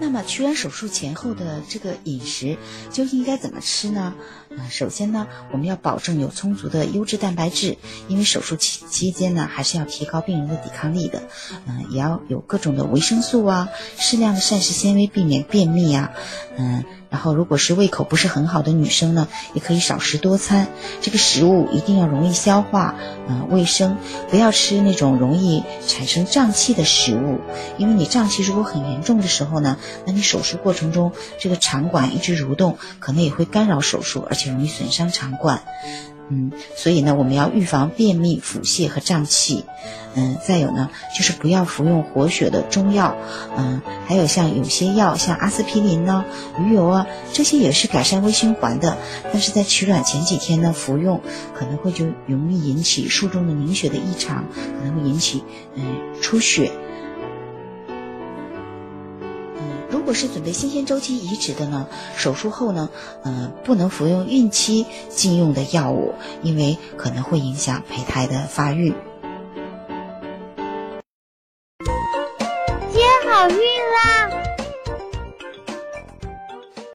那么屈原手术前后的这个饮食究竟应该怎么吃呢？嗯，首先呢，我们要保证有充足的优质蛋白质，因为手术期期间呢，还是要提高病人的抵抗力的。嗯，也要有各种的维生素啊，适量的膳食纤维，避免便秘啊。嗯。然后，如果是胃口不是很好的女生呢，也可以少食多餐。这个食物一定要容易消化，嗯，卫生，不要吃那种容易产生胀气的食物。因为你胀气如果很严重的时候呢，那你手术过程中这个肠管一直蠕动，可能也会干扰手术，而且容易损伤肠管。嗯，所以呢，我们要预防便秘、腹泻和胀气。嗯，再有呢，就是不要服用活血的中药。嗯，还有像有些药，像阿司匹林呢、鱼油啊，这些也是改善微循环的。但是在取卵前几天呢，服用可能会就容易引起术中的凝血的异常，可能会引起嗯出血。如果是准备新鲜周期移植的呢，手术后呢，嗯，不能服用孕期禁用的药物，因为可能会影响胚胎的发育。